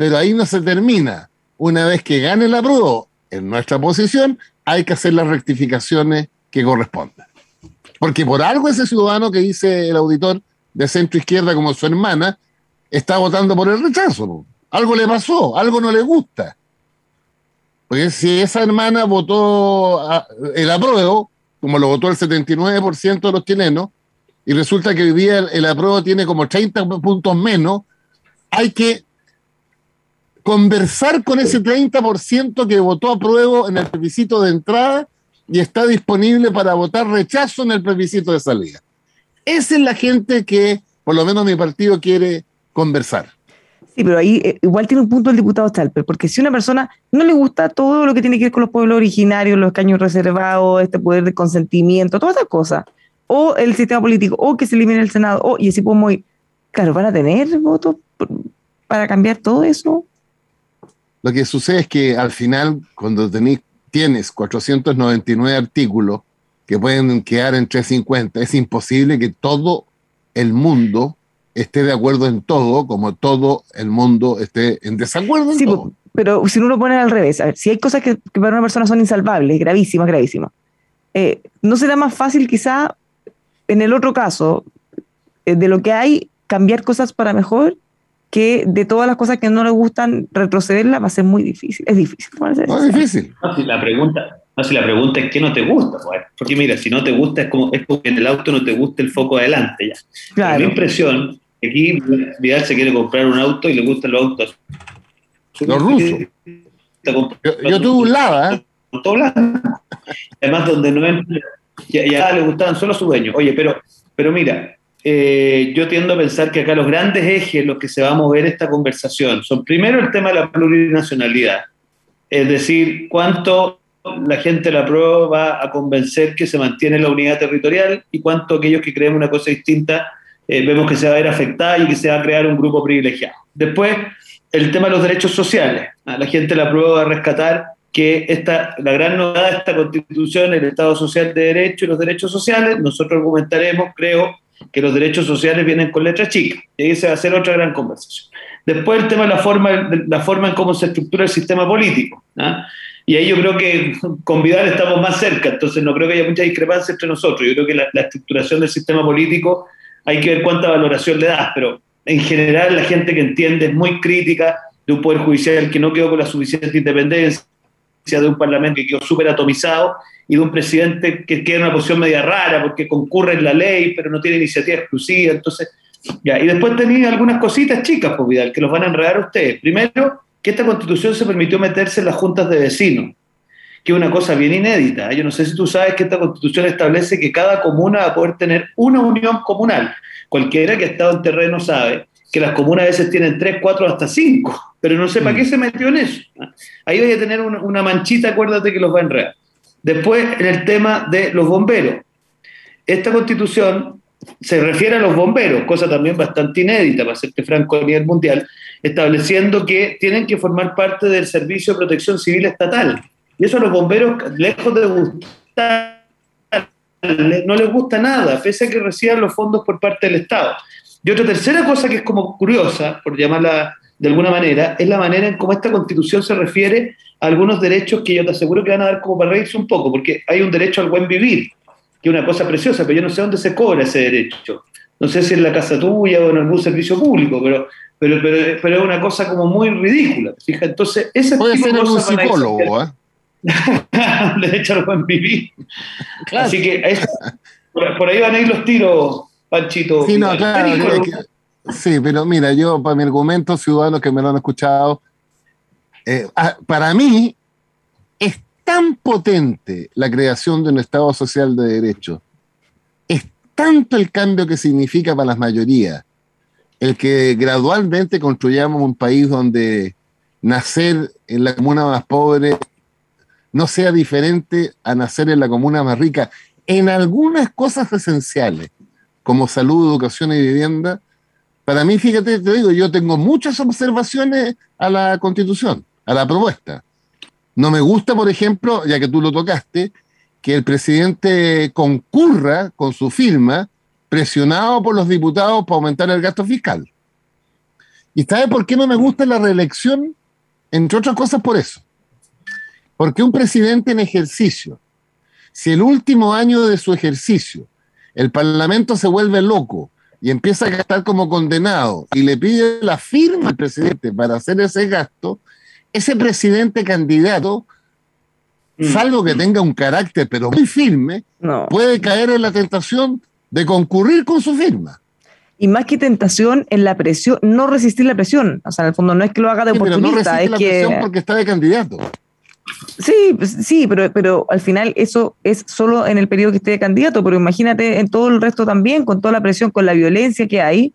[SPEAKER 3] pero ahí no se termina. Una vez que gane el apruebo en nuestra posición, hay que hacer las rectificaciones que correspondan. Porque por algo ese ciudadano que dice el auditor de centro izquierda como su hermana está votando por el rechazo. Algo le pasó, algo no le gusta. Porque si esa hermana votó el apruebo, como lo votó el 79% de los chilenos, y resulta que hoy día el, el apruebo tiene como 30 puntos menos, hay que conversar con ese 30% que votó apruebo en el plebiscito de entrada y está disponible para votar rechazo en el plebiscito de salida. Esa es la gente que, por lo menos mi partido, quiere conversar.
[SPEAKER 1] Sí, pero ahí eh, igual tiene un punto el diputado Stalper, porque si una persona no le gusta todo lo que tiene que ver con los pueblos originarios, los caños reservados, este poder de consentimiento, todas esas cosas, o el sistema político, o que se elimine el Senado, o, y así podemos ir, claro, van a tener votos para cambiar todo eso.
[SPEAKER 3] Lo que sucede es que al final, cuando tenés, tienes 499 artículos que pueden quedar en 350, es imposible que todo el mundo esté de acuerdo en todo, como todo el mundo esté en desacuerdo en sí, todo.
[SPEAKER 1] Pero si uno lo pone al revés, a ver, si hay cosas que, para una persona son insalvables, gravísimas, gravísimas, eh, ¿no será más fácil quizá en el otro caso, eh, de lo que hay, cambiar cosas para mejor que de todas las cosas que no le gustan, retrocederla va a ser muy difícil. Es difícil.
[SPEAKER 3] No, es difícil.
[SPEAKER 2] No, si la pregunta, no, si la pregunta es qué no te gusta, pues, porque mira, si no te gusta es como, es como que en el auto no te gusta el foco adelante ya. Claro. Mi impresión aquí Vidal se quiere comprar un auto y le gustan los autos.
[SPEAKER 3] Los rusos. Yo, tuve un lava. ¿eh?
[SPEAKER 2] Además, donde no es. Ya, le gustaban solo su dueño. Oye, pero, pero mira, eh, yo tiendo a pensar que acá los grandes ejes en los que se va a mover esta conversación son primero el tema de la plurinacionalidad, es decir, cuánto la gente la prueba va a convencer que se mantiene la unidad territorial y cuánto aquellos que creemos una cosa distinta eh, vemos que se va a ver afectada y que se va a crear un grupo privilegiado. Después, el tema de los derechos sociales. La gente la prueba a rescatar que esta, la gran novedad de esta constitución, el Estado Social de Derecho y los derechos sociales, nosotros argumentaremos, creo, que los derechos sociales vienen con letra chica. Y ahí se va a hacer otra gran conversación. Después el tema de la forma, la forma en cómo se estructura el sistema político. ¿ah? Y ahí yo creo que con Vidal estamos más cerca, entonces no creo que haya mucha discrepancia entre nosotros. Yo creo que la, la estructuración del sistema político hay que ver cuánta valoración le das, pero en general la gente que entiende es muy crítica de un poder judicial que no quedó con la suficiente independencia, de un parlamento que quedó súper atomizado y de un presidente que queda en una posición media rara porque concurre en la ley, pero no tiene iniciativa exclusiva. Entonces, ya. Y después tenía algunas cositas chicas, pues Vidal, que los van a enredar ustedes. Primero, que esta constitución se permitió meterse en las juntas de vecinos, que es una cosa bien inédita. Yo no sé si tú sabes que esta constitución establece que cada comuna va a poder tener una unión comunal. Cualquiera que ha estado en terreno sabe que las comunas a veces tienen tres, cuatro, hasta cinco, pero no sé para qué mm. se metió en eso. Ahí voy a tener una, manchita, acuérdate que los va a enredar. Después, en el tema de los bomberos. Esta constitución se refiere a los bomberos, cosa también bastante inédita, para serte franco a nivel mundial, estableciendo que tienen que formar parte del Servicio de Protección Civil Estatal. Y eso a los bomberos, lejos de gustar, no les gusta nada, pese a que reciban los fondos por parte del Estado. Y otra tercera cosa que es como curiosa, por llamarla de alguna manera, es la manera en cómo esta constitución se refiere a algunos derechos que yo te aseguro que van a dar como para reírse un poco, porque hay un derecho al buen vivir, que es una cosa preciosa, pero yo no sé dónde se cobra ese derecho. No sé si en la casa tuya o en algún servicio público, pero, pero, pero, es una cosa como muy ridícula. Fija, entonces, ese
[SPEAKER 3] Puede ser un psicólogo, ¿eh?
[SPEAKER 2] derecho al buen vivir. Así que por ahí van a ir los tiros Panchito.
[SPEAKER 3] Sí, no, claro. sí, pero mira, yo, para mi argumento, ciudadanos que me lo han escuchado, eh, ah, para mí es tan potente la creación de un Estado social de derecho, es tanto el cambio que significa para las mayorías, el que gradualmente construyamos un país donde nacer en la comuna más pobre no sea diferente a nacer en la comuna más rica, en algunas cosas esenciales como salud, educación y vivienda, para mí, fíjate, te digo, yo tengo muchas observaciones a la constitución, a la propuesta. No me gusta, por ejemplo, ya que tú lo tocaste, que el presidente concurra con su firma, presionado por los diputados para aumentar el gasto fiscal. ¿Y sabe por qué no me gusta la reelección? Entre otras cosas por eso. Porque un presidente en ejercicio, si el último año de su ejercicio el Parlamento se vuelve loco y empieza a gastar como condenado y le pide la firma al presidente para hacer ese gasto, ese presidente candidato, mm. salvo que tenga un carácter pero muy firme, puede caer en la tentación de concurrir con su firma.
[SPEAKER 1] Y más que tentación, en la presión, no resistir la presión. O sea, en el fondo no es que lo haga de oportunista, pero no resiste
[SPEAKER 3] la presión porque está de candidato.
[SPEAKER 1] Sí, pues, sí, pero, pero al final eso es solo en el periodo que esté de candidato, pero imagínate en todo el resto también, con toda la presión, con la violencia que hay,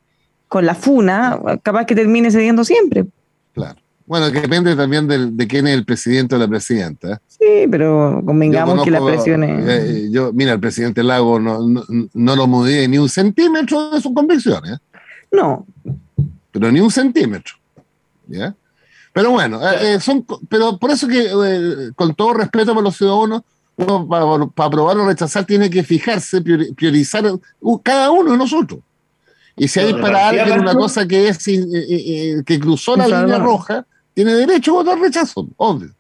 [SPEAKER 1] con la funa, capaz que termine cediendo siempre.
[SPEAKER 3] Claro. Bueno, que depende también de, quién es el presidente o la presidenta.
[SPEAKER 1] Sí, pero convengamos que la presión es...
[SPEAKER 3] Eh, yo, mira, el presidente Lago no, no, lo mudé ni un centímetro de sus convicciones.
[SPEAKER 1] No.
[SPEAKER 3] Pero ni un centímetro. ¿Ya? Pero bueno, eh, eh, son, pero por eso que, eh, con todo respeto para los ciudadanos, uno para, aprobar o rechazar tiene que fijarse, priorizar cada uno de nosotros. Y si hay para alguien una cosa que es que cruzó la línea roja, tiene derecho a votar rechazo, obvio.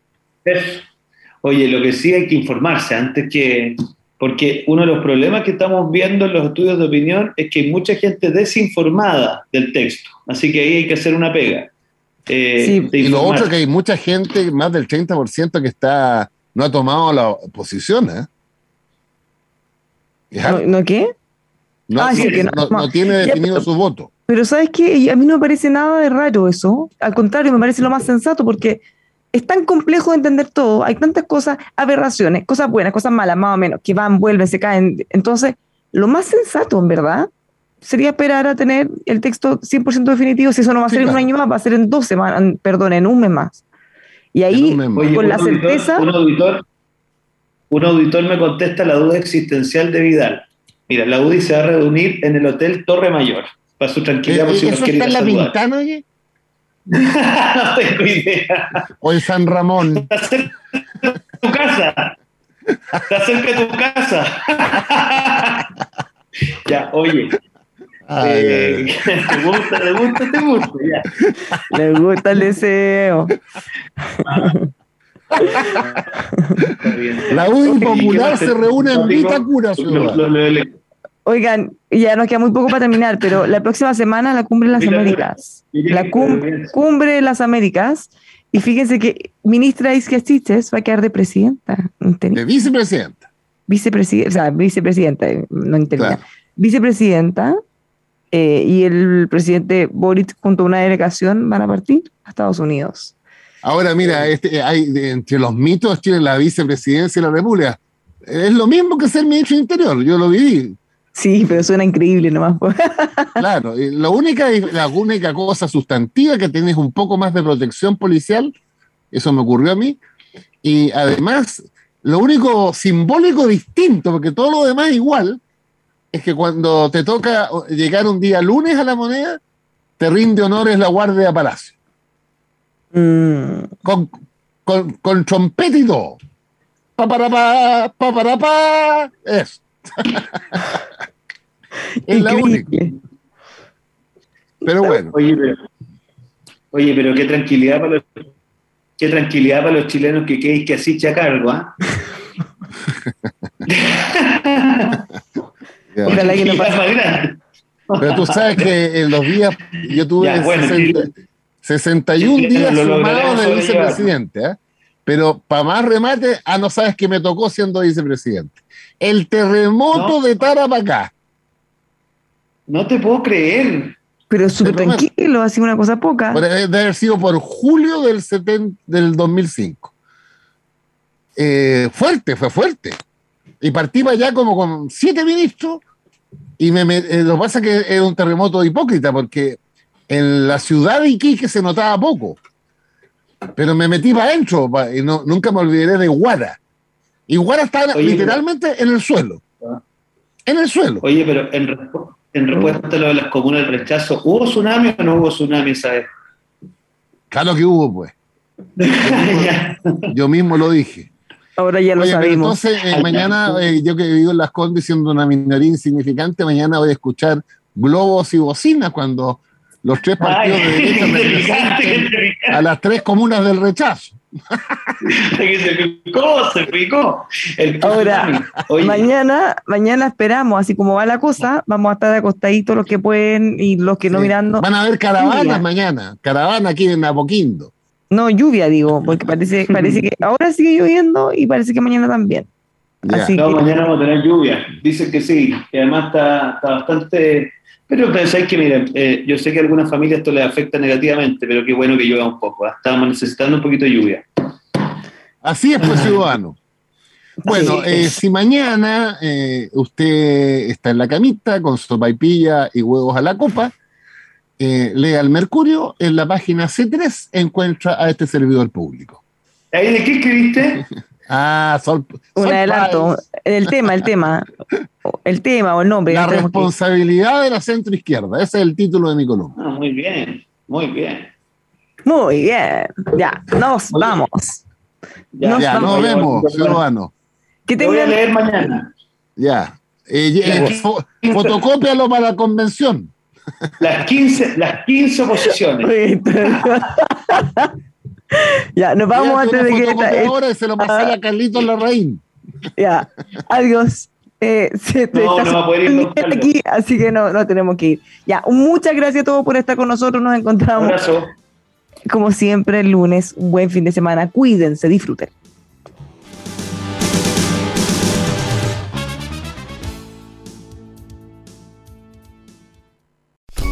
[SPEAKER 2] Oye, lo que sí hay que informarse antes que, porque uno de los problemas que estamos viendo en los estudios de opinión es que hay mucha gente desinformada del texto, así que ahí hay que hacer una pega.
[SPEAKER 3] Eh, y lo otro es que hay mucha gente, más del 30% que está no ha tomado la posición. ¿eh?
[SPEAKER 1] ¿No, qué?
[SPEAKER 3] No, ah, no, tiene definido su voto.
[SPEAKER 1] Pero ¿sabes qué? A mí no me parece nada de raro eso. Al contrario, me parece lo más sensato porque es tan complejo de entender todo. Hay tantas cosas, aberraciones, cosas buenas, cosas malas, más o menos, que van, vuelven, se caen. Entonces, lo más sensato, en verdad, sería esperar a tener el texto 100% definitivo. Si eso no va a ser en un año más, va a ser en dos semanas, perdón, en un mes más. Y ahí, con la certeza...
[SPEAKER 2] Un auditor, un auditor me contesta la duda existencial de Vidal. Mira, la UDI se va a reunir en el Hotel Torre Mayor, para su tranquilidad.
[SPEAKER 3] ¿Eso está en la Pintana, oye?
[SPEAKER 2] no tengo idea.
[SPEAKER 3] O en San Ramón.
[SPEAKER 2] Está cerca de tu casa. Está cerca de tu casa. ya, oye, eh, ¿Te gusta, te gusta, te gusta? Ya.
[SPEAKER 1] Le gusta el deseo.
[SPEAKER 3] La UDI popular se reúne en Vitacura,
[SPEAKER 1] Oigan, ya nos queda muy poco para terminar, pero la próxima semana la cumbre de las Américas. La cumbre de las Américas. Y fíjense que ministra Isquia va a quedar de presidenta.
[SPEAKER 3] De vicepresidenta.
[SPEAKER 1] Vicepresidenta, o sea, vicepresidenta, no entendía. Vicepresidenta eh, y el presidente Boric junto a una delegación van a partir a Estados Unidos.
[SPEAKER 3] Ahora, mira, este, hay, entre los mitos tiene la vicepresidencia de la República. Es lo mismo que ser ministro Interior, yo lo viví.
[SPEAKER 1] Sí, pero suena increíble nomás.
[SPEAKER 3] claro, la única, la única cosa sustantiva que tienes un poco más de protección policial, eso me ocurrió a mí, y además, lo único simbólico distinto, porque todo lo demás es igual, es que cuando te toca llegar un día lunes a la moneda, te rinde honores la Guardia de Palacio. Mm. Con, con, con trompeta y todo. Pa, para, pa, pa, para, pa. Eso. es la única. Pero bueno.
[SPEAKER 2] Oye pero, oye, pero qué tranquilidad para los, qué tranquilidad para los chilenos que queréis que así
[SPEAKER 3] Pero tú sabes que en los días, yo tuve 61 días sumados de vicepresidente, ¿eh? pero para más remate, ah, no sabes que me tocó siendo vicepresidente. El terremoto de Tarapacá.
[SPEAKER 2] No te puedo creer.
[SPEAKER 1] Pero súper tranquilo, así una cosa poca.
[SPEAKER 3] Debe haber sido por julio del, del 2005. Eh, fuerte, fue fuerte. Y partí para allá como con siete ministros y me, eh, lo que pasa es que era un terremoto hipócrita, porque en la ciudad de Iquique se notaba poco. Pero me metí para adentro y no, nunca me olvidaré de Guara. Y Guara estaba literalmente en el suelo. En el suelo.
[SPEAKER 2] Oye, pero en, en respuesta a lo de las comunas del rechazo, ¿hubo tsunami o no hubo tsunami esa vez?
[SPEAKER 3] Claro que hubo, pues. yo mismo lo dije.
[SPEAKER 1] Ahora ya lo sabemos.
[SPEAKER 3] Entonces, eh, mañana, eh, yo que vivo en las Condes siendo una minoría insignificante, mañana voy a escuchar globos y bocinas cuando los tres partidos de derecha a las tres comunas del rechazo.
[SPEAKER 2] ¿Cómo se picó?
[SPEAKER 1] Ahora, mañana, mañana esperamos, así como va la cosa, vamos a estar acostaditos los que pueden y los que no mirando.
[SPEAKER 3] Van a haber caravanas mañana, caravana aquí en Apoquindo.
[SPEAKER 1] No, lluvia, digo, porque parece, parece que ahora sigue lloviendo y parece que mañana también.
[SPEAKER 2] no, mañana vamos a tener lluvia. Dicen que sí, que además está, bastante. Pero pensáis que, miren, eh, yo sé que a algunas familias esto les afecta negativamente, pero qué bueno que llueva un poco. ¿ah? Estábamos necesitando un poquito de lluvia.
[SPEAKER 3] Así es, pues, ciudadano. Bueno, eh, si mañana eh, usted está en la camita con sopaipilla y huevos a la copa, eh, lea el Mercurio, en la página C3 encuentra a este servidor público.
[SPEAKER 2] ¿Ahí de qué escribiste?
[SPEAKER 3] ah, sol,
[SPEAKER 1] Un adelanto, el tema, el tema, el tema o el nombre.
[SPEAKER 3] La responsabilidad de la centro izquierda, ese es el título de mi columna.
[SPEAKER 2] Ah, muy bien, muy bien.
[SPEAKER 1] Muy bien, ya, nos vamos.
[SPEAKER 3] Ya, nos, vemos, ciudadano.
[SPEAKER 2] Que te voy a leer mañana.
[SPEAKER 3] Ya. Eh, eh, fotocópialo para la convención.
[SPEAKER 2] Las 15, las 15 posiciones.
[SPEAKER 1] ya, nos vamos antes de que.
[SPEAKER 3] Ahora se lo pasé a Carlitos Larraín.
[SPEAKER 1] Ya, adiós. Eh,
[SPEAKER 2] no, no va a poder ir
[SPEAKER 1] aquí, así que no, no tenemos que ir. Ya, muchas gracias a todos por estar con nosotros. Nos encontramos. Un abrazo. Como siempre, el lunes. Un buen fin de semana. Cuídense, disfruten.